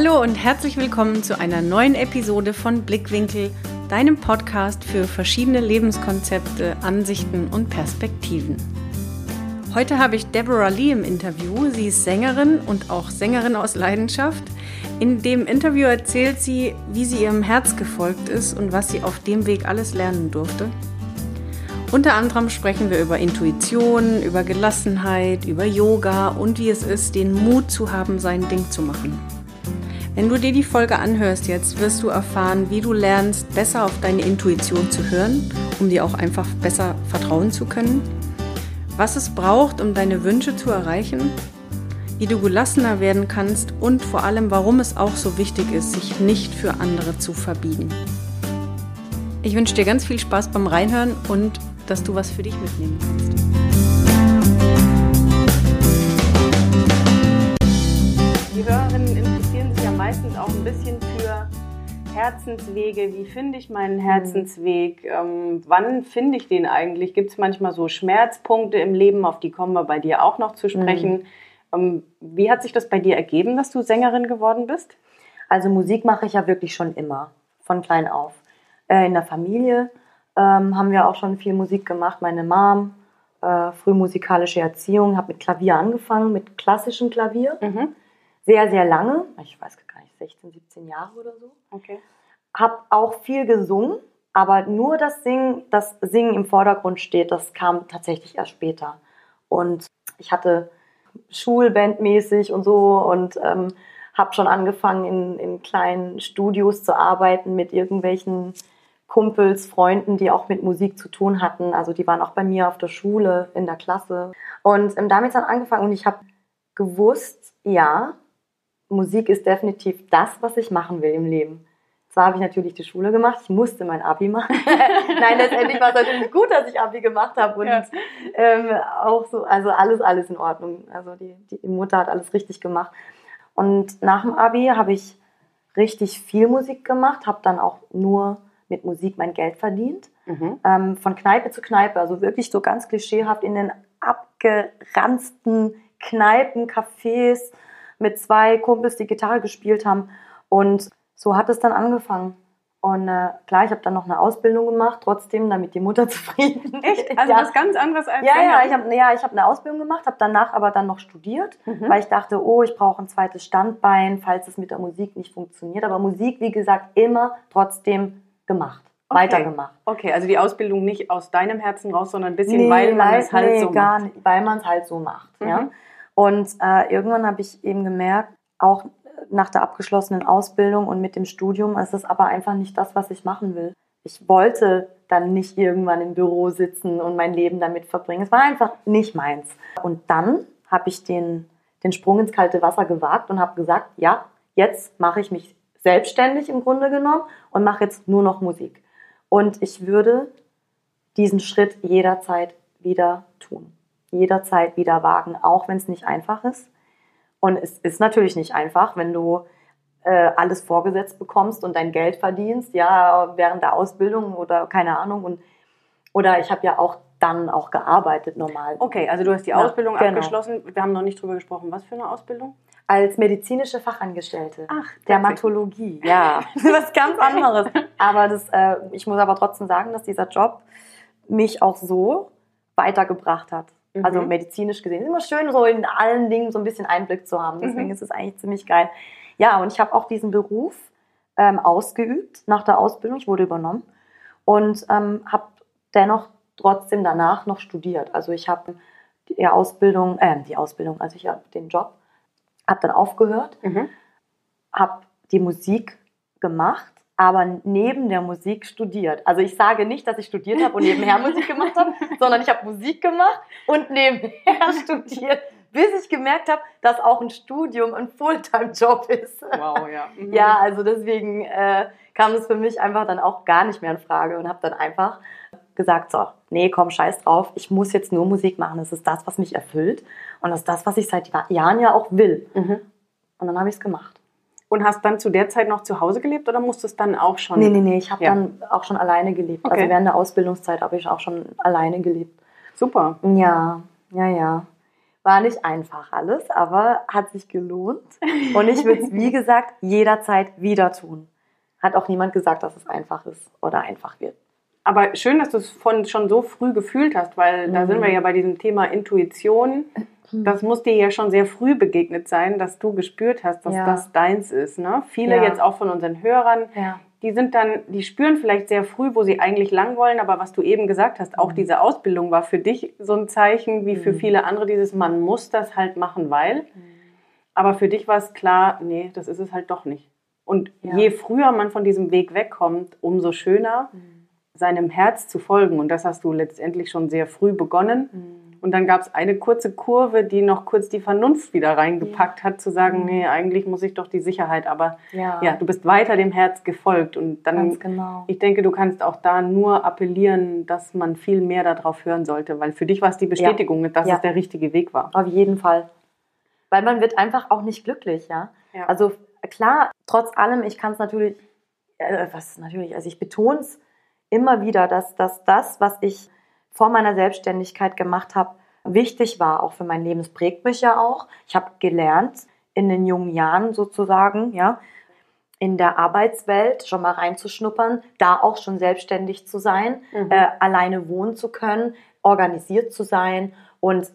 Hallo und herzlich willkommen zu einer neuen Episode von Blickwinkel, deinem Podcast für verschiedene Lebenskonzepte, Ansichten und Perspektiven. Heute habe ich Deborah Lee im Interview. Sie ist Sängerin und auch Sängerin aus Leidenschaft. In dem Interview erzählt sie, wie sie ihrem Herz gefolgt ist und was sie auf dem Weg alles lernen durfte. Unter anderem sprechen wir über Intuition, über Gelassenheit, über Yoga und wie es ist, den Mut zu haben, sein Ding zu machen. Wenn du dir die Folge anhörst jetzt, wirst du erfahren, wie du lernst, besser auf deine Intuition zu hören, um dir auch einfach besser vertrauen zu können, was es braucht, um deine Wünsche zu erreichen, wie du gelassener werden kannst und vor allem, warum es auch so wichtig ist, sich nicht für andere zu verbiegen. Ich wünsche dir ganz viel Spaß beim Reinhören und dass du was für dich mitnehmen kannst. Meistens auch ein bisschen für Herzenswege. Wie finde ich meinen Herzensweg? Ähm, wann finde ich den eigentlich? Gibt es manchmal so Schmerzpunkte im Leben, auf die kommen wir bei dir auch noch zu sprechen? Mhm. Ähm, wie hat sich das bei dir ergeben, dass du Sängerin geworden bist? Also Musik mache ich ja wirklich schon immer, von klein auf. Äh, in der Familie ähm, haben wir auch schon viel Musik gemacht. Meine Mom, äh, frühmusikalische Erziehung, habe mit Klavier angefangen, mit klassischem Klavier. Mhm. Sehr, sehr lange, ich weiß gar nicht, 16, 17 Jahre oder so. Okay. Habe auch viel gesungen, aber nur das Singen, das Singen im Vordergrund steht, das kam tatsächlich erst später. Und ich hatte Schulbandmäßig und so und ähm, habe schon angefangen, in, in kleinen Studios zu arbeiten mit irgendwelchen Kumpels, Freunden, die auch mit Musik zu tun hatten. Also die waren auch bei mir auf der Schule, in der Klasse. Und ähm, damit dann angefangen und ich habe gewusst, ja, Musik ist definitiv das, was ich machen will im Leben. Zwar habe ich natürlich die Schule gemacht, ich musste mein Abi machen. Nein, letztendlich war es natürlich gut, dass ich Abi gemacht habe und ja. ähm, auch so, also alles, alles in Ordnung. Also die, die Mutter hat alles richtig gemacht. Und nach dem Abi habe ich richtig viel Musik gemacht, habe dann auch nur mit Musik mein Geld verdient. Mhm. Ähm, von Kneipe zu Kneipe, also wirklich so ganz klischeehaft in den abgeranzten Kneipen, Cafés mit zwei Kumpels, die Gitarre gespielt haben. Und so hat es dann angefangen. Und äh, klar, ich habe dann noch eine Ausbildung gemacht, trotzdem, damit die Mutter zufrieden ist. Echt? Also ja. was ganz anderes als Ja, ja, ich habe ja, hab eine Ausbildung gemacht, habe danach aber dann noch studiert, mhm. weil ich dachte, oh, ich brauche ein zweites Standbein, falls es mit der Musik nicht funktioniert. Aber Musik, wie gesagt, immer trotzdem gemacht, okay. weitergemacht. Okay, also die Ausbildung nicht aus deinem Herzen raus, sondern ein bisschen, nee, weil man es halt nee, so gar macht. Nicht, weil man es halt so macht. Mhm. Ja? Und äh, irgendwann habe ich eben gemerkt, auch nach der abgeschlossenen Ausbildung und mit dem Studium ist es aber einfach nicht das, was ich machen will. Ich wollte dann nicht irgendwann im Büro sitzen und mein Leben damit verbringen. Es war einfach nicht meins. Und dann habe ich den, den Sprung ins kalte Wasser gewagt und habe gesagt, ja, jetzt mache ich mich selbstständig im Grunde genommen und mache jetzt nur noch Musik. Und ich würde diesen Schritt jederzeit wieder tun. Jederzeit wieder wagen, auch wenn es nicht einfach ist. Und es ist natürlich nicht einfach, wenn du äh, alles vorgesetzt bekommst und dein Geld verdienst, ja, während der Ausbildung oder keine Ahnung. Und, oder ich habe ja auch dann auch gearbeitet normal. Okay, also du hast die ja, Ausbildung genau. abgeschlossen. Wir haben noch nicht drüber gesprochen. Was für eine Ausbildung? Als medizinische Fachangestellte. Ach, Dermatologie. Ja, was ganz anderes. Aber das, äh, ich muss aber trotzdem sagen, dass dieser Job mich auch so weitergebracht hat. Mhm. Also medizinisch gesehen. Ist immer schön, so in allen Dingen so ein bisschen Einblick zu haben. Deswegen mhm. ist es eigentlich ziemlich geil. Ja, und ich habe auch diesen Beruf ähm, ausgeübt nach der Ausbildung. Ich wurde übernommen und ähm, habe dennoch trotzdem danach noch studiert. Also ich habe die Ausbildung, äh, die Ausbildung, also ich habe den Job, habe dann aufgehört, mhm. habe die Musik gemacht, aber neben der Musik studiert. Also ich sage nicht, dass ich studiert habe und nebenher Musik gemacht habe, sondern ich habe Musik gemacht und nebenher studiert, bis ich gemerkt habe, dass auch ein Studium ein Fulltime-Job ist. Wow, ja. Mhm. Ja, also deswegen äh, kam es für mich einfach dann auch gar nicht mehr in Frage und habe dann einfach gesagt, so, nee, komm, scheiß drauf, ich muss jetzt nur Musik machen. Das ist das, was mich erfüllt und das ist das, was ich seit Jahren ja auch will. Mhm. Und dann habe ich es gemacht. Und hast dann zu der Zeit noch zu Hause gelebt oder musstest dann auch schon? Nee, nee, nee, ich habe ja. dann auch schon alleine gelebt. Also okay. Also während der Ausbildungszeit habe ich auch schon alleine gelebt. Super. Ja, ja, ja. War nicht einfach alles, aber hat sich gelohnt. Und ich würde es, wie gesagt, jederzeit wieder tun. Hat auch niemand gesagt, dass es einfach ist oder einfach wird. Aber schön, dass du es von schon so früh gefühlt hast, weil mhm. da sind wir ja bei diesem Thema Intuition. Mhm. Das muss dir ja schon sehr früh begegnet sein, dass du gespürt hast, dass ja. das deins ist. Ne? Viele ja. jetzt auch von unseren Hörern, ja. die sind dann, die spüren vielleicht sehr früh, wo sie eigentlich lang wollen, aber was du eben gesagt hast, auch mhm. diese Ausbildung war für dich so ein Zeichen, wie für mhm. viele andere dieses, man muss das halt machen, weil. Mhm. Aber für dich war es klar, nee, das ist es halt doch nicht. Und je früher man von diesem Weg wegkommt, umso schöner. Mhm seinem Herz zu folgen. Und das hast du letztendlich schon sehr früh begonnen. Und dann gab es eine kurze Kurve, die noch kurz die Vernunft wieder reingepackt ja. hat, zu sagen, mhm. nee, eigentlich muss ich doch die Sicherheit. Aber ja. ja, du bist weiter dem Herz gefolgt. Und dann, genau. ich denke, du kannst auch da nur appellieren, dass man viel mehr darauf hören sollte. Weil für dich war es die Bestätigung, ja. dass es der richtige Weg war. Auf jeden Fall. Weil man wird einfach auch nicht glücklich, ja. Also klar, trotz allem, ich kann es natürlich, äh, was natürlich, also ich betone es immer wieder, dass, dass das, was ich vor meiner Selbstständigkeit gemacht habe, wichtig war, auch für mein Leben. Es prägt mich ja auch. Ich habe gelernt, in den jungen Jahren sozusagen, ja, in der Arbeitswelt schon mal reinzuschnuppern, da auch schon selbstständig zu sein, mhm. äh, alleine wohnen zu können, organisiert zu sein und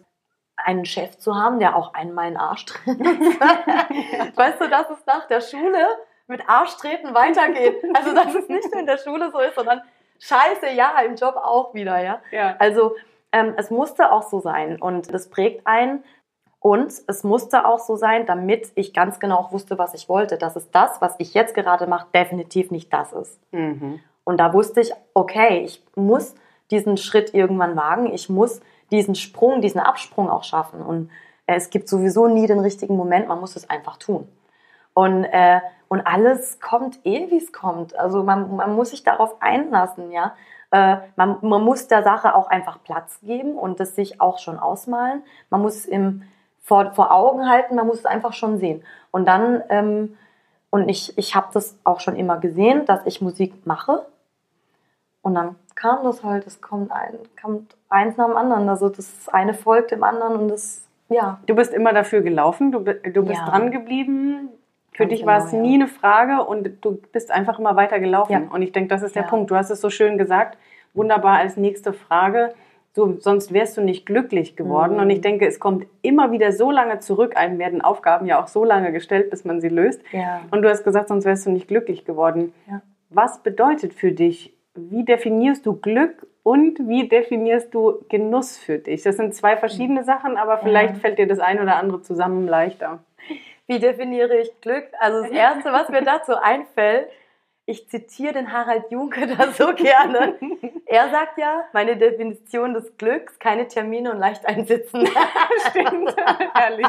einen Chef zu haben, der auch einen meinen Arsch tritt. weißt du, dass es nach der Schule mit Arschtreten weitergeht. Also, dass es nicht nur in der Schule so ist, sondern scheiße, ja, im Job auch wieder, ja. ja. Also ähm, es musste auch so sein und das prägt einen. Und es musste auch so sein, damit ich ganz genau auch wusste, was ich wollte. Dass es das, was ich jetzt gerade mache, definitiv nicht das ist. Mhm. Und da wusste ich, okay, ich muss diesen Schritt irgendwann wagen. Ich muss diesen Sprung, diesen Absprung auch schaffen. Und äh, es gibt sowieso nie den richtigen Moment. Man muss es einfach tun. Und, äh, und alles kommt eh, wie es kommt. Also man, man muss sich darauf einlassen, ja. Äh, man, man muss der Sache auch einfach Platz geben und das sich auch schon ausmalen. Man muss es im, vor, vor Augen halten, man muss es einfach schon sehen. Und dann, ähm, und ich, ich habe das auch schon immer gesehen, dass ich Musik mache. Und dann kam das halt, es kommt, ein, kommt eins nach dem anderen. Also das eine folgt dem anderen und das, ja. Du bist immer dafür gelaufen, du, du bist ja. dran geblieben, für dich war es genau, nie eine Frage und du bist einfach immer weiter gelaufen. Ja. Und ich denke, das ist der ja. Punkt. Du hast es so schön gesagt. Wunderbar als nächste Frage. So, sonst wärst du nicht glücklich geworden. Mhm. Und ich denke, es kommt immer wieder so lange zurück. Einem werden Aufgaben ja auch so lange gestellt, bis man sie löst. Ja. Und du hast gesagt, sonst wärst du nicht glücklich geworden. Was bedeutet für dich, wie definierst du Glück und wie definierst du Genuss für dich? Das sind zwei verschiedene mhm. Sachen, aber vielleicht fällt dir das ein oder andere zusammen leichter. Wie definiere ich Glück? Also das Erste, was mir dazu einfällt, ich zitiere den Harald Junke da so gerne. Er sagt ja, meine Definition des Glücks, keine Termine und leicht einsitzen. Stimmt, herrlich.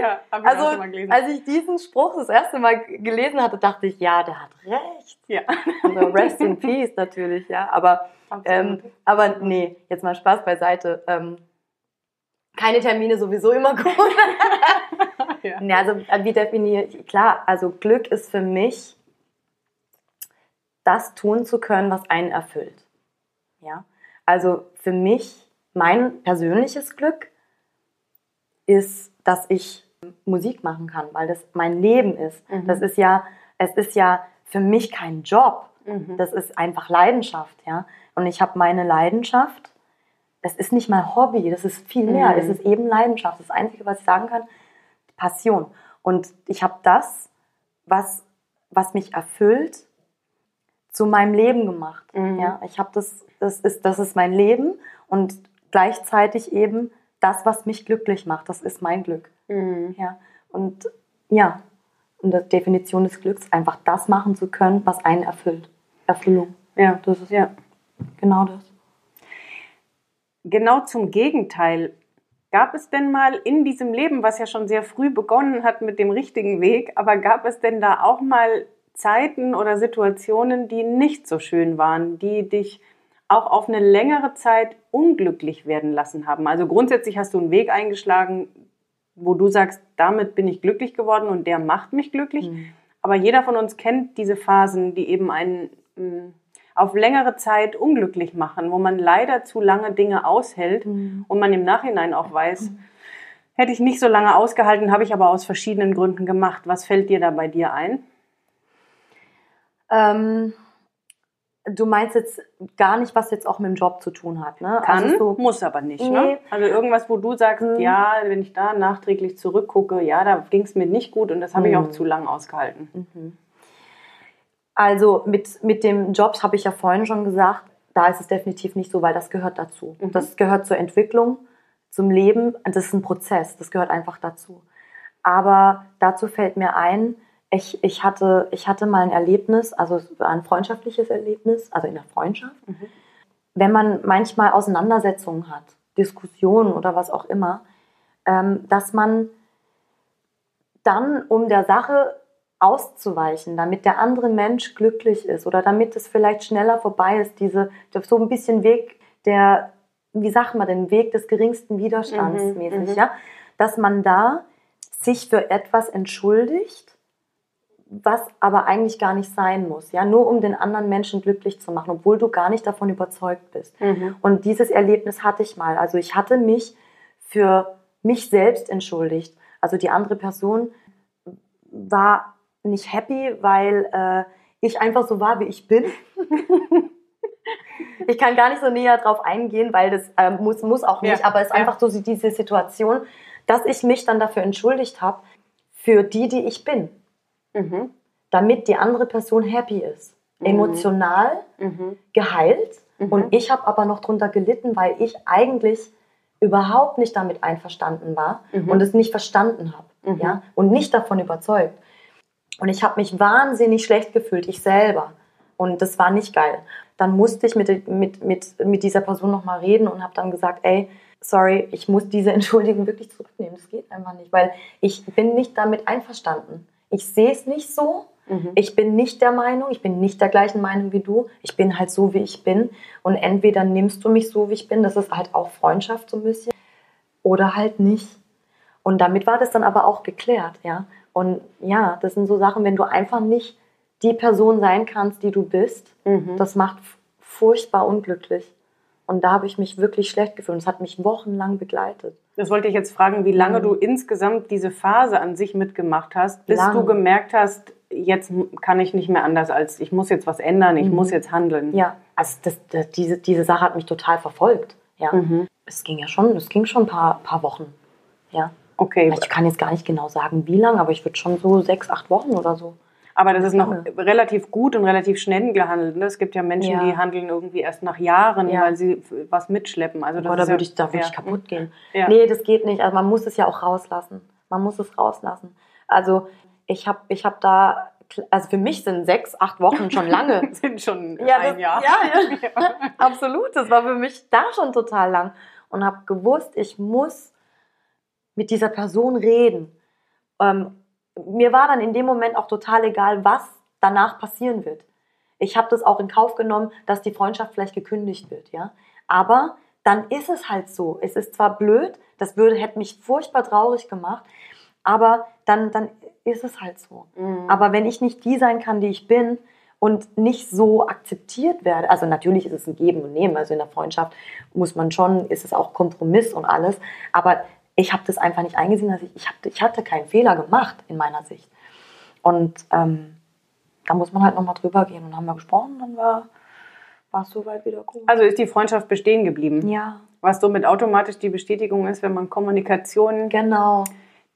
Ja, also, als ich diesen Spruch das erste Mal gelesen hatte, dachte ich, ja, der hat recht. Ja. Also rest in peace natürlich, ja. Aber, ähm, aber nee, jetzt mal Spaß beiseite. Ähm, keine Termine sowieso immer gut. ja. ja. also äh, wie definiere ich, klar, also Glück ist für mich, das tun zu können, was einen erfüllt. Ja, also für mich, mein persönliches Glück ist, dass ich Musik machen kann, weil das mein Leben ist. Mhm. Das ist ja, es ist ja für mich kein Job. Mhm. Das ist einfach Leidenschaft, ja. Und ich habe meine Leidenschaft das ist nicht mal Hobby, das ist viel mehr. Mhm. Es ist eben Leidenschaft. Das Einzige, was ich sagen kann, Passion. Und ich habe das, was, was mich erfüllt, zu meinem Leben gemacht. Mhm. Ja, ich habe das, das ist, das ist mein Leben und gleichzeitig eben das, was mich glücklich macht. Das ist mein Glück. Mhm. Ja, und ja, und die Definition des Glücks, einfach das machen zu können, was einen erfüllt. Erfüllung. Ja, das ist ja genau das genau zum Gegenteil. Gab es denn mal in diesem Leben, was ja schon sehr früh begonnen hat mit dem richtigen Weg, aber gab es denn da auch mal Zeiten oder Situationen, die nicht so schön waren, die dich auch auf eine längere Zeit unglücklich werden lassen haben? Also grundsätzlich hast du einen Weg eingeschlagen, wo du sagst, damit bin ich glücklich geworden und der macht mich glücklich. Mhm. Aber jeder von uns kennt diese Phasen, die eben einen hm, auf längere Zeit unglücklich machen, wo man leider zu lange Dinge aushält mhm. und man im Nachhinein auch weiß, mhm. hätte ich nicht so lange ausgehalten, habe ich aber aus verschiedenen Gründen gemacht. Was fällt dir da bei dir ein? Ähm, du meinst jetzt gar nicht, was jetzt auch mit dem Job zu tun hat, ne? Kann, also so, muss aber nicht. Nee. Ne? Also irgendwas, wo du sagst, Mhm. ja, wenn ich da nachträglich zurückgucke, ja, da ging es mir nicht gut und das habe ich auch Mhm. zu lang ausgehalten. Also mit, mit dem Jobs habe ich ja vorhin schon gesagt, da ist es definitiv nicht so, weil das gehört dazu. Mhm. Das gehört zur Entwicklung, zum Leben. Das ist ein Prozess, das gehört einfach dazu. Aber dazu fällt mir ein, ich, ich, hatte, ich hatte mal ein Erlebnis, also ein freundschaftliches Erlebnis, also in der Freundschaft. Mhm. Wenn man manchmal Auseinandersetzungen hat, Diskussionen oder was auch immer, ähm, dass man dann, um der Sache auszuweichen, damit der andere Mensch glücklich ist oder damit es vielleicht schneller vorbei ist, diese so ein bisschen Weg der, wie sagt man den Weg des geringsten Widerstands Mhm, mäßig, mhm. ja, dass man da sich für etwas entschuldigt, was aber eigentlich gar nicht sein muss, ja, nur um den anderen Menschen glücklich zu machen, obwohl du gar nicht davon überzeugt bist. Mhm. Und dieses Erlebnis hatte ich mal. Also ich hatte mich für mich selbst entschuldigt. Also die andere Person war nicht happy, weil äh, ich einfach so war, wie ich bin. ich kann gar nicht so näher drauf eingehen, weil das ähm, muss, muss auch nicht. Ja, Aber es ist ja. einfach so diese Situation, dass ich mich dann dafür entschuldigt habe, für die, die ich bin. Mhm. Damit die andere Person happy ist. Mhm. Emotional Mhm. geheilt Mhm. und ich habe aber noch drunter gelitten, weil ich eigentlich überhaupt nicht damit einverstanden war Mhm. und es nicht verstanden habe, Mhm. ja, und nicht davon überzeugt. Und ich habe mich wahnsinnig schlecht gefühlt, ich selber. Und das war nicht geil. Dann musste ich mit, mit, mit, mit dieser Person nochmal reden und habe dann gesagt, ey, sorry, ich muss diese Entschuldigung wirklich zurücknehmen. Das geht einfach nicht, weil ich bin nicht damit einverstanden. Ich sehe es nicht so. Mhm. Ich bin nicht der Meinung, ich bin nicht der gleichen Meinung wie du. Ich bin halt so, wie ich bin. Und entweder nimmst du mich so, wie ich bin, das ist halt auch Freundschaft so ein bisschen, oder halt nicht. Und damit war das dann aber auch geklärt, ja. Und ja, das sind so Sachen, wenn du einfach nicht die Person sein kannst, die du bist, Mhm. das macht furchtbar unglücklich. Und da habe ich mich wirklich schlecht gefühlt. Es hat mich wochenlang begleitet. Das wollte ich jetzt fragen, wie lange Mhm. du insgesamt diese Phase an sich mitgemacht hast, bis Lang. du gemerkt hast, jetzt kann ich nicht mehr anders als ich muss jetzt was ändern, ich Mhm. muss jetzt handeln. Ja, also das, das, diese, diese Sache hat mich total verfolgt. Ja. Mhm. Es ging ja schon, es ging schon ein paar, paar Wochen. Ja. Okay, Ich kann jetzt gar nicht genau sagen, wie lange, aber ich würde schon so sechs, acht Wochen oder so. aber das ist noch lange. relativ gut und relativ schnell gehandelt. ne? Es gibt ja Menschen, Ja. die handeln irgendwie erst nach Jahren, Ja. weil sie was mitschleppen. Also das Boah, da ja- würde ich, da würde ja. ich kaputt gehen. Ja. Nee, das geht nicht. Also man muss es ja auch rauslassen. Man muss es rauslassen. Also ich habe ich hab da, also für mich sind sechs, acht Wochen schon lange. sind schon Ja, ein das- Jahr. ja, ja. Absolut, das war für mich da schon total lang. Und habe gewusst, ich muss mit dieser Person reden. Ähm, mir war dann in dem Moment auch total egal, was danach passieren wird. Ich habe das auch in Kauf genommen, dass die Freundschaft vielleicht gekündigt wird, ja. Aber dann ist es halt so. Es ist zwar blöd, das würde, hätte mich furchtbar traurig gemacht, aber dann, dann ist es halt so. Mhm. Aber wenn ich nicht die sein kann, die ich bin und nicht so akzeptiert werde, also natürlich ist es ein Geben und Nehmen, also in der Freundschaft muss man schon, ist es auch Kompromiss und alles, aber ich habe das einfach nicht eingesehen, dass ich, ich, hab, ich hatte keinen Fehler gemacht in meiner Sicht. Und ähm, da muss man halt nochmal drüber gehen und haben wir gesprochen, dann war es soweit wieder gut. Also ist die Freundschaft bestehen geblieben. ja, Was somit automatisch die Bestätigung ist, wenn man Kommunikation genau.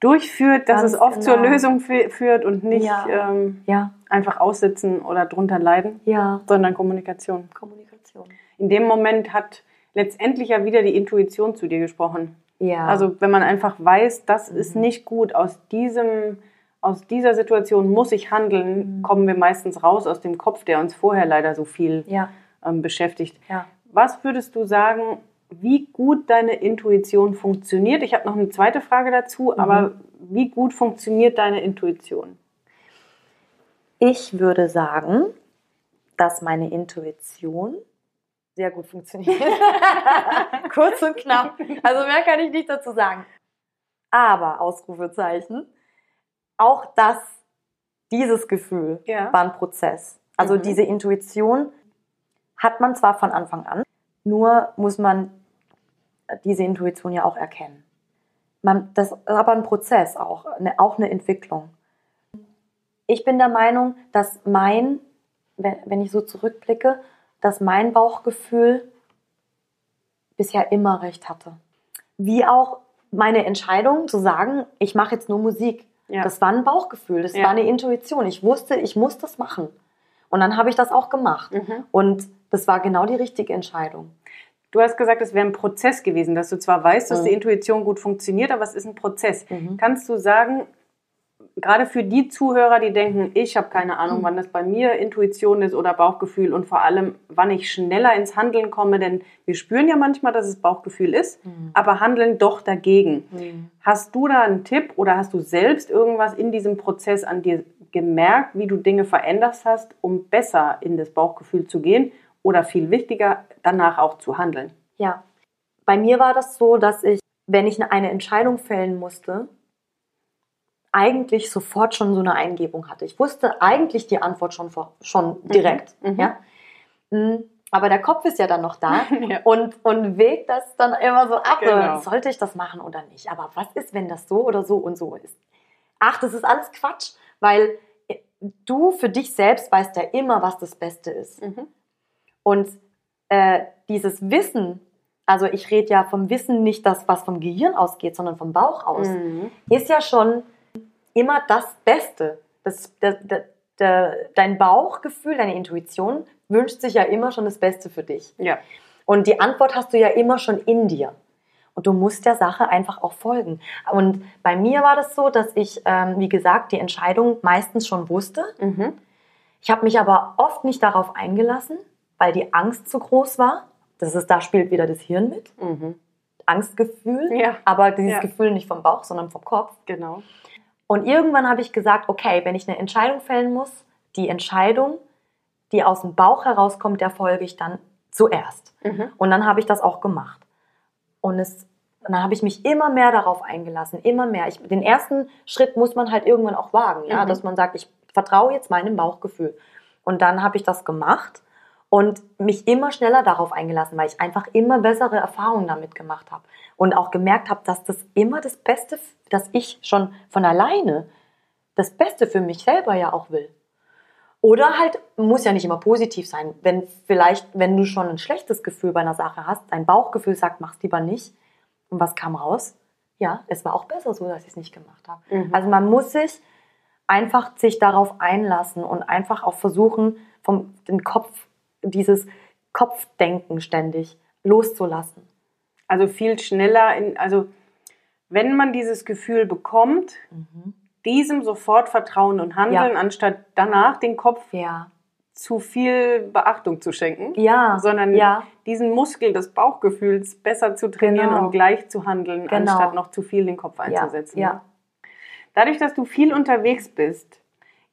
durchführt, dass Ganz es oft zur genau. Lösung fü- führt und nicht Ja. ähm, Ja, einfach aussitzen oder drunter leiden, ja, sondern Kommunikation. Kommunikation. In dem Moment hat letztendlich ja wieder die Intuition zu dir gesprochen. Ja, Also wenn man einfach weiß, das ist Mhm. nicht gut, aus diesem aus dieser Situation muss ich handeln, Mhm. kommen wir meistens raus aus dem Kopf, der uns vorher leider so viel ja, ähm, beschäftigt. ja. Was würdest du sagen, wie gut deine Intuition funktioniert? Ich habe noch eine zweite Frage dazu, Mhm. aber wie gut funktioniert deine Intuition? Ich würde sagen, dass meine Intuition sehr gut funktioniert. Kurz und knapp. Also mehr kann ich nicht dazu sagen. Aber, Ausrufezeichen, auch das, dieses Gefühl Ja. war ein Prozess. Also Mhm. diese Intuition hat man zwar von Anfang an, nur muss man diese Intuition ja auch erkennen. man, das ist aber ein Prozess auch, eine, auch eine Entwicklung. Ich bin der Meinung, dass mein, wenn, wenn ich so zurückblicke, dass mein Bauchgefühl bisher immer recht hatte. Wie auch meine Entscheidung zu sagen, ich mache jetzt nur Musik. Ja. Das war ein Bauchgefühl, das Ja. war eine Intuition. Ich wusste, ich muss das machen. Und dann habe ich das auch gemacht. Mhm. Und das war genau die richtige Entscheidung. Du hast gesagt, es wäre ein Prozess gewesen, dass du zwar weißt, dass Mhm. die Intuition gut funktioniert, aber es ist ein Prozess. Mhm. Kannst du sagen, gerade für die Zuhörer, die denken, ich habe keine Ahnung, Mhm. wann das bei mir Intuition ist oder Bauchgefühl und vor allem, wann ich schneller ins Handeln komme, denn wir spüren ja manchmal, dass es Bauchgefühl ist, Mhm. aber handeln doch dagegen. Hast du da einen Tipp oder hast du selbst irgendwas in diesem Prozess an dir gemerkt, wie du Dinge verändert hast, um besser in das Bauchgefühl zu gehen oder viel wichtiger, danach auch zu handeln? Ja. Bei mir war das so, dass ich, wenn ich eine Entscheidung fällen musste, eigentlich sofort schon so eine Eingebung hatte. Ich wusste eigentlich die Antwort schon, vor, schon direkt. Mhm. Ja? Mm, Aber der Kopf ist ja dann noch da Ja. und, und wägt das dann immer so ab. Genau. Sollte ich das machen oder nicht? Aber was ist, wenn das so oder so und so ist? Ach, das ist alles Quatsch, weil äh, du für dich selbst weißt ja immer, was das Beste ist. Mhm. Und äh, dieses Wissen, also ich rede ja vom Wissen nicht das, was vom Gehirn ausgeht, sondern vom Bauch aus, Mhm. ist ja schon immer das Beste. Das, der, der, der, dein Bauchgefühl, deine Intuition wünscht sich ja immer schon das Beste für dich. Ja. Und die Antwort hast du ja immer schon in dir. Und du musst der Sache einfach auch folgen. Und bei mir war das so, dass ich, ähm, wie gesagt, die Entscheidung meistens schon wusste. Mhm. Ich habe mich aber oft nicht darauf eingelassen, weil die Angst zu groß war. Das ist, da spielt wieder das Hirn mit. Mhm. Angstgefühl. Ja. Aber dieses Ja. Gefühl nicht vom Bauch, sondern vom Kopf. Genau. Und irgendwann habe ich gesagt, okay, wenn ich eine Entscheidung fällen muss, die Entscheidung, die aus dem Bauch herauskommt, der folge ich dann zuerst. Mhm. Und dann habe ich das auch gemacht. Und es, dann habe ich mich immer mehr darauf eingelassen, immer mehr. Ich, den ersten Schritt muss man halt irgendwann auch wagen, ja, Mhm. dass man sagt, ich vertraue jetzt meinem Bauchgefühl. Und dann habe ich das gemacht und mich immer schneller darauf eingelassen, weil ich einfach immer bessere Erfahrungen damit gemacht habe und auch gemerkt habe, dass das immer das Beste, dass ich schon von alleine das Beste für mich selber ja auch will. Oder halt, muss ja nicht immer positiv sein. Wenn vielleicht, wenn du schon ein schlechtes Gefühl bei einer Sache hast, dein Bauchgefühl sagt, mach's lieber nicht. Und was kam raus? Ja, es war auch besser so, dass ich es nicht gemacht habe. Mhm. Also man muss sich einfach sich darauf einlassen und einfach auch versuchen, vom den Kopf, dieses Kopfdenken ständig loszulassen. Also viel schneller in, also wenn man dieses Gefühl bekommt, diesem sofort vertrauen und handeln, anstatt danach den Kopf Ja. zu viel Beachtung zu schenken, Ja. sondern ja. diesen Muskel des Bauchgefühls besser zu trainieren Genau. und gleich zu handeln, Genau. anstatt noch zu viel den Kopf einzusetzen. Ja. Dadurch, dass du viel unterwegs bist,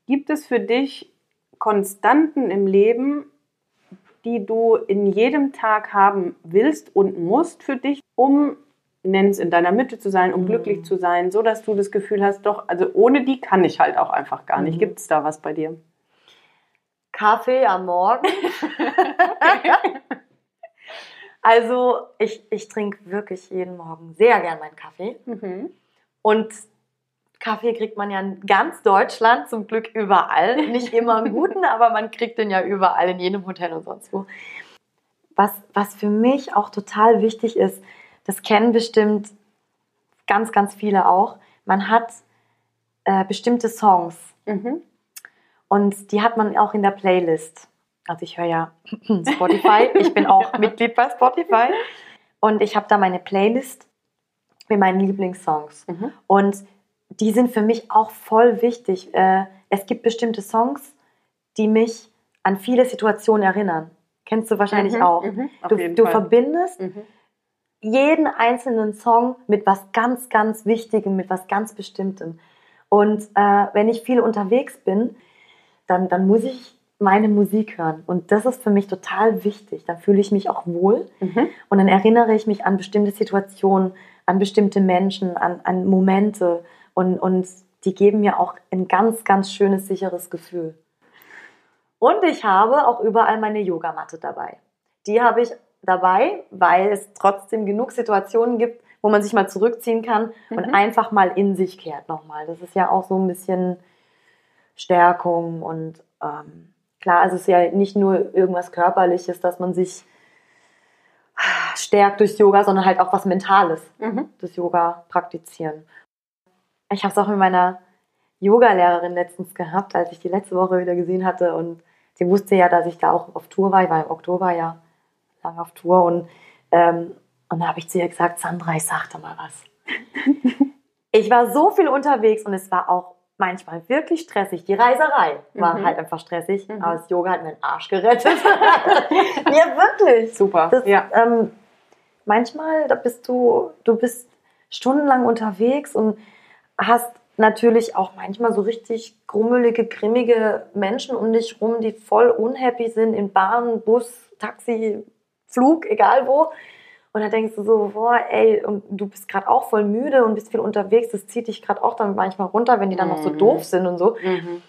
gibt es für dich Konstanten im Leben, die du in jedem Tag haben willst und musst für dich, um nenn es in deiner Mitte zu sein, um Mhm. glücklich zu sein, so dass du das Gefühl hast, doch, also ohne die kann ich halt auch einfach gar nicht. Mhm. Gibt es da was bei dir? Kaffee am Morgen. also ich, ich trinke wirklich jeden Morgen sehr gern meinen Kaffee. Und Kaffee kriegt man ja in ganz Deutschland zum Glück überall. Nicht immer einen guten, aber man kriegt den ja überall in jedem Hotel und sonst wo. Was, was für mich auch total wichtig ist, das kennen bestimmt ganz, ganz viele auch. Man hat äh, bestimmte Songs Mhm. und die hat man auch in der Playlist. Also ich höre ja Spotify. Ich bin auch Mitglied bei Spotify. Und ich habe da meine Playlist mit meinen Lieblingssongs. Mhm. Und die sind für mich auch voll wichtig. Äh, Es gibt bestimmte Songs, die mich an viele Situationen erinnern. Kennst du wahrscheinlich Mhm, auch. mhm, Du, du verbindest Mhm. jeden einzelnen Song mit was ganz, ganz Wichtigem, mit was ganz Bestimmtem. Und äh, wenn ich viel unterwegs bin, dann, dann muss ich meine Musik hören. Und das ist für mich total wichtig. Dann fühle ich mich auch wohl Mhm. und dann erinnere ich mich an bestimmte Situationen, an bestimmte Menschen, an, an Momente. Und, und die geben mir auch ein ganz, ganz schönes, sicheres Gefühl. Und ich habe auch überall meine Yogamatte dabei. Die habe ich dabei, weil es trotzdem genug Situationen gibt, wo man sich mal zurückziehen kann und Mhm. einfach mal in sich kehrt nochmal. Das ist ja auch so ein bisschen Stärkung und ähm, klar, es ist ja nicht nur irgendwas Körperliches, dass man sich stärkt durchs Yoga, sondern halt auch was Mentales, Mhm. das Yoga praktizieren. Ich habe es auch mit meiner Yoga-Lehrerin letztens gehabt, als ich die letzte Woche wieder gesehen hatte und sie wusste ja, dass ich da auch auf Tour war. Ich war im Oktober ja lang auf Tour und, ähm, und da habe ich zu ihr gesagt, Sandra, ich sag dir mal was. ich war so viel unterwegs und es war auch manchmal wirklich stressig. Die Reiserei war Mhm. halt einfach stressig, Mhm. aber das Yoga hat mir den Arsch gerettet. ja, wirklich. Super. Das, ja. ähm, manchmal, da bist du, du bist stundenlang unterwegs und hast natürlich auch manchmal so richtig grummelige, grimmige Menschen um dich rum, die voll unhappy sind in Bahn, Bus, Taxi, Flug, egal wo. Und dann denkst du so, boah, ey, und du bist gerade auch voll müde und bist viel unterwegs, das zieht dich gerade auch dann manchmal runter, wenn die dann noch so Mhm. doof sind und so. Mhm.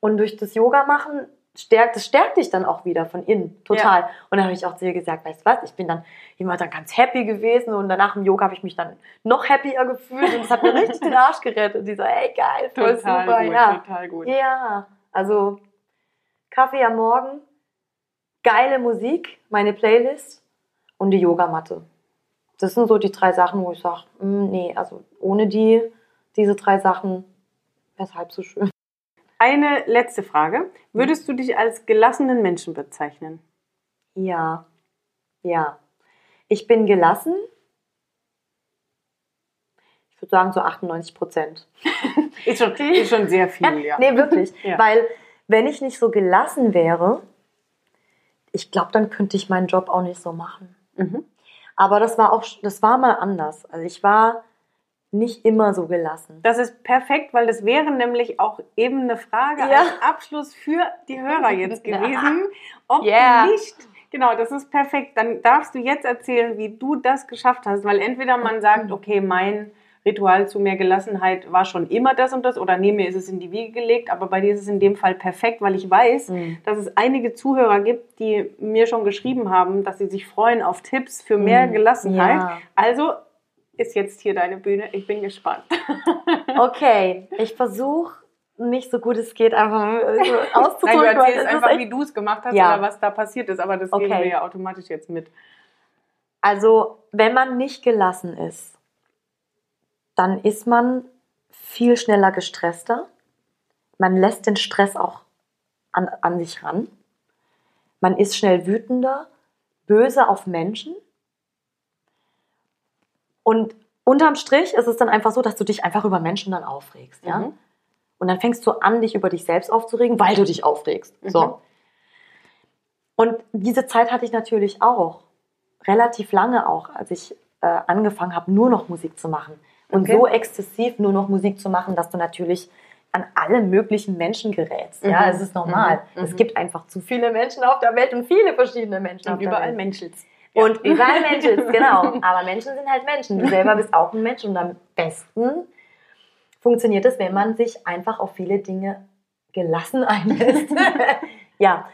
Und durch das Yoga machen stärkt, das stärkt dich dann auch wieder von innen, total. Und dann habe ich auch zu ihr gesagt, weißt du was, ich bin dann immer dann ganz happy gewesen und danach im Yoga habe ich mich dann noch happier gefühlt und es hat mir richtig den Arsch gerettet. Und die so, ey geil, voll Total super, gut, ja. total gut. Ja, also Kaffee am Morgen, geile Musik, meine Playlist und die Yogamatte. Das sind so die drei Sachen, wo ich sage, nee, also ohne die, diese drei Sachen, wäre es halb so schön. Eine letzte Frage. Würdest du dich als gelassenen Menschen bezeichnen? Ja, ja. Ich bin gelassen. Ich würde sagen so 98 Prozent. Ist schon, ist schon sehr viel, ja. Nee, wirklich. Ja. Weil wenn ich nicht so gelassen wäre, ich glaube, dann könnte ich meinen Job auch nicht so machen. Mhm. Aber das war auch, das war mal anders. Also ich war nicht immer so gelassen. Das ist perfekt, weil das wäre nämlich auch eben eine Frage Ja. als Abschluss für die Hörer jetzt gewesen, ob Yeah. du nicht, genau, das ist perfekt, dann darfst du jetzt erzählen, wie du das geschafft hast, weil entweder man sagt, okay, mein Ritual zu mehr Gelassenheit war schon immer das und das oder nee, mir ist es in die Wiege gelegt, aber bei dir ist es in dem Fall perfekt, weil ich weiß, Mhm. dass es einige Zuhörer gibt, die mir schon geschrieben haben, dass sie sich freuen auf Tipps für mehr Mhm. Gelassenheit. Ja. Also ist jetzt hier deine Bühne, ich bin gespannt. Okay, ich versuche nicht so gut es geht, einfach so Nein, auszudrücken. du erzählst einfach, echt- wie du es gemacht hast Ja. oder was da passiert ist, aber das Okay. geben wir ja automatisch jetzt mit. Also, wenn man nicht gelassen ist, dann ist man viel schneller gestresster. Man lässt den Stress auch an, an sich ran. Man ist schnell wütender, böse auf Menschen. Und unterm Strich ist es dann einfach so, dass du dich einfach über Menschen dann aufregst. Ja? Mhm. Und dann fängst du an, dich über dich selbst aufzuregen, weil du dich aufregst. Mhm. So. Und diese Zeit hatte ich natürlich auch. Relativ lange auch, als ich äh, angefangen habe, nur noch Musik zu machen. Und Okay. so exzessiv nur noch Musik zu machen, dass du natürlich an alle möglichen Menschen gerätst. Ja, Mhm. es ist normal. Mhm. Es Mhm. gibt einfach zu viele Menschen auf der Welt und viele verschiedene Menschen auf Und der überall Welt. Menschels. Und überall Menschen, genau. Aber Menschen sind halt Menschen. Du selber bist auch ein Mensch und am besten funktioniert es, wenn man sich einfach auf viele Dinge gelassen einlässt. ja.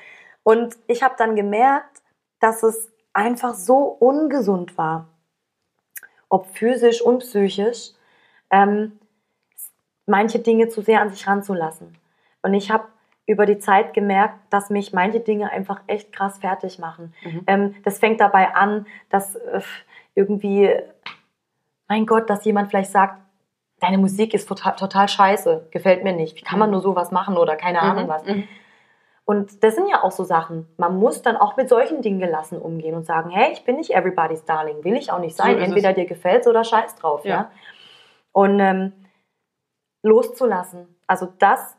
Und ich habe dann gemerkt, dass es einfach so ungesund war, ob physisch und psychisch, ähm, manche Dinge zu sehr an sich ranzulassen. Und ich habe über die Zeit gemerkt, dass mich manche Dinge einfach echt krass fertig machen. Mhm. Ähm, das fängt dabei an, dass äh, irgendwie, mein Gott, dass jemand vielleicht sagt, deine Musik ist total, total scheiße, gefällt mir nicht. Wie kann man nur sowas machen oder keine Ahnung was. Mhm. Und das sind ja auch so Sachen. Man muss dann auch mit solchen Dingen gelassen umgehen und sagen, hey, ich bin nicht everybody's darling, will ich auch nicht So sein. es. Entweder dir gefällt's oder scheiß drauf, ja. Ja. Und ähm, loszulassen. Also das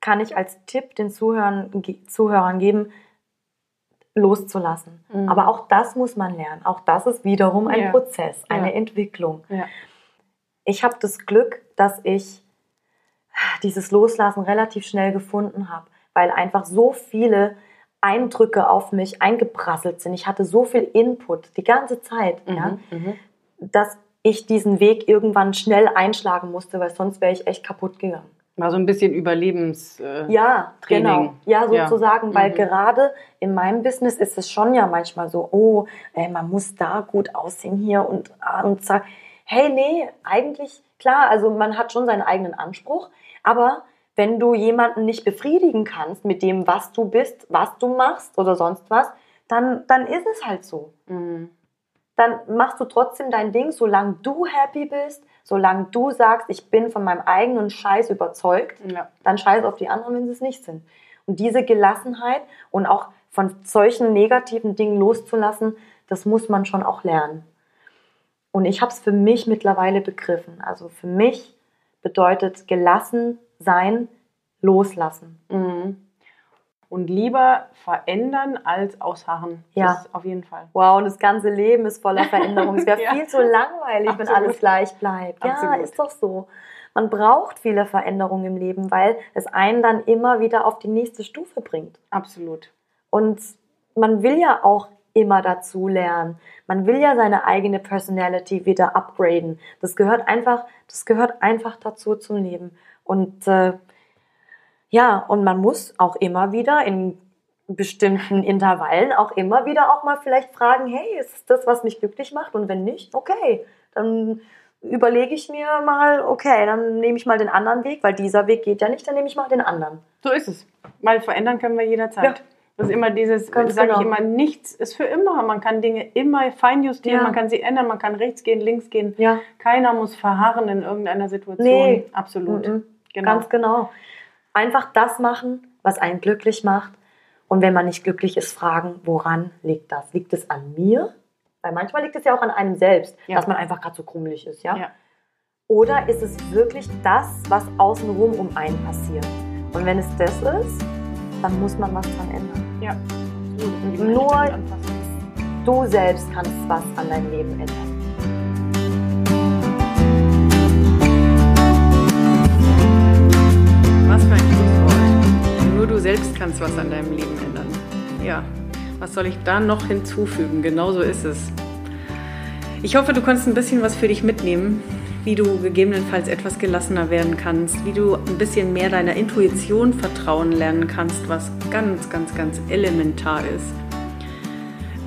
kann ich als Tipp den Zuhörern, Zuhörern geben, loszulassen. Mhm. Aber auch das muss man lernen. Auch das ist wiederum ein Ja. Prozess, eine Ja. Entwicklung. Ja. Ich habe das Glück, dass ich dieses Loslassen relativ schnell gefunden habe, weil einfach so viele Eindrücke auf mich eingeprasselt sind. Ich hatte so viel Input die ganze Zeit, ja, Mhm. Mhm. dass ich diesen Weg irgendwann schnell einschlagen musste, weil sonst wäre ich echt kaputt gegangen. War so ein bisschen Überlebens. Äh, Ja, genau. Ja, Ja. sozusagen, weil Mhm. gerade in meinem Business ist es schon ja manchmal so, oh, ey, man muss da gut aussehen hier und, ah, und zack. hey, nee, eigentlich, klar, also man hat schon seinen eigenen Anspruch, aber wenn du jemanden nicht befriedigen kannst mit dem, was du bist, was du machst oder sonst was, dann, dann ist es halt so. Mhm. Dann machst du trotzdem dein Ding, solange du happy bist, solange du sagst, ich bin von meinem eigenen Scheiß überzeugt, Ja. dann scheiß auf die anderen, wenn sie es nicht sind. Und diese Gelassenheit und auch von solchen negativen Dingen loszulassen, das muss man schon auch lernen. Und ich habe es für mich mittlerweile begriffen. Also für mich bedeutet gelassen sein, loslassen. Mhm. Und lieber verändern als ausharren. Ja. Das auf jeden Fall. Wow, und das ganze Leben ist voller Veränderung. Es wäre Ja. viel zu langweilig, wenn Absolut. alles gleich bleibt. Ja, Absolut. ist doch so. Man braucht viele Veränderungen im Leben, weil es einen dann immer wieder auf die nächste Stufe bringt. Absolut. Und man will ja auch immer dazu lernen. Man will ja seine eigene Personality wieder upgraden. Das gehört einfach, das gehört einfach dazu zum Leben. Und äh, ja, und man muss auch immer wieder in bestimmten Intervallen auch immer wieder auch mal vielleicht fragen, hey, ist das, was mich glücklich macht? Und wenn nicht, okay, dann überlege ich mir mal, okay, dann nehme ich mal den anderen Weg, weil dieser Weg geht ja nicht, dann nehme ich mal den anderen. So ist es. Weil verändern können wir jederzeit. Ja. Das ist immer dieses, Ganz sage ich genau. immer, nichts ist für immer. Man kann Dinge immer feinjustieren, Ja. man kann sie ändern, man kann rechts gehen, links gehen. Ja. Keiner muss verharren in irgendeiner Situation. Nee. Absolut. Mhm. Genau. Ganz genau. Einfach das machen, was einen glücklich macht. Und wenn man nicht glücklich ist, fragen, woran liegt das? Liegt es an mir? Weil manchmal liegt es ja auch an einem selbst, Ja. dass man einfach gerade so krummelig ist, ja? Ja. Oder ist es wirklich das, was außenrum um einen passiert? Und wenn es das ist, dann muss man was dran ändern. Ja. Nur-. Du selbst kannst was an deinem Leben ändern. Was für ein Schlusswort. Nur du selbst kannst was an deinem Leben ändern. Ja, was soll ich da noch hinzufügen? Genau so ist es. Ich hoffe, du konntest ein bisschen was für dich mitnehmen, wie du gegebenenfalls etwas gelassener werden kannst, wie du ein bisschen mehr deiner Intuition vertrauen lernen kannst, was ganz, ganz, ganz elementar ist.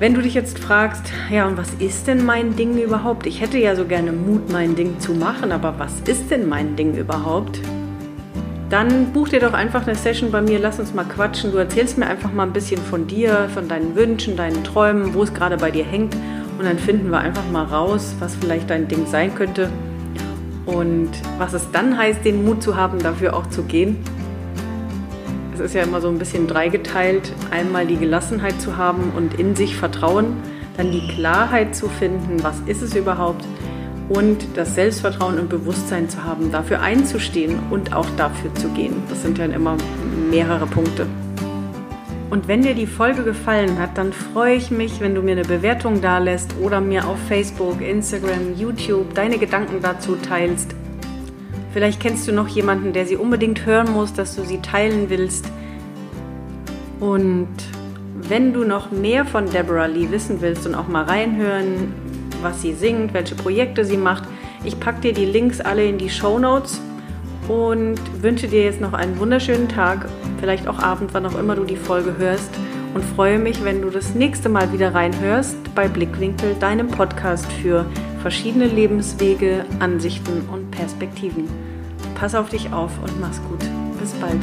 Wenn du dich jetzt fragst, ja, und was ist denn mein Ding überhaupt? Ich hätte ja so gerne Mut, mein Ding zu machen, aber was ist denn mein Ding überhaupt? Dann buch dir doch einfach eine Session bei mir, lass uns mal quatschen. Du erzählst mir einfach mal ein bisschen von dir, von deinen Wünschen, deinen Träumen, wo es gerade bei dir hängt. Und dann finden wir einfach mal raus, was vielleicht dein Ding sein könnte. Und was es dann heißt, den Mut zu haben, dafür auch zu gehen. Es ist ja immer so ein bisschen dreigeteilt. Einmal die Gelassenheit zu haben und in sich Vertrauen. Dann die Klarheit zu finden, was ist es überhaupt und das Selbstvertrauen und Bewusstsein zu haben, dafür einzustehen und auch dafür zu gehen. Das sind ja immer mehrere Punkte. Und wenn dir die Folge gefallen hat, dann freue ich mich, wenn du mir eine Bewertung dalässt oder mir auf Facebook, Instagram, YouTube deine Gedanken dazu teilst. Vielleicht kennst du noch jemanden, der sie unbedingt hören muss, dass du sie teilen willst. Und wenn du noch mehr von Deborah Lee wissen willst und auch mal reinhören, was sie singt, welche Projekte sie macht, ich packe dir die Links alle in die Show Notes und wünsche dir jetzt noch einen wunderschönen Tag, vielleicht auch Abend, wann auch immer du die Folge hörst und freue mich, wenn du das nächste Mal wieder reinhörst bei Blickwinkel, deinem Podcast für verschiedene Lebenswege, Ansichten und Perspektiven. Pass auf dich auf und mach's gut. Bis bald.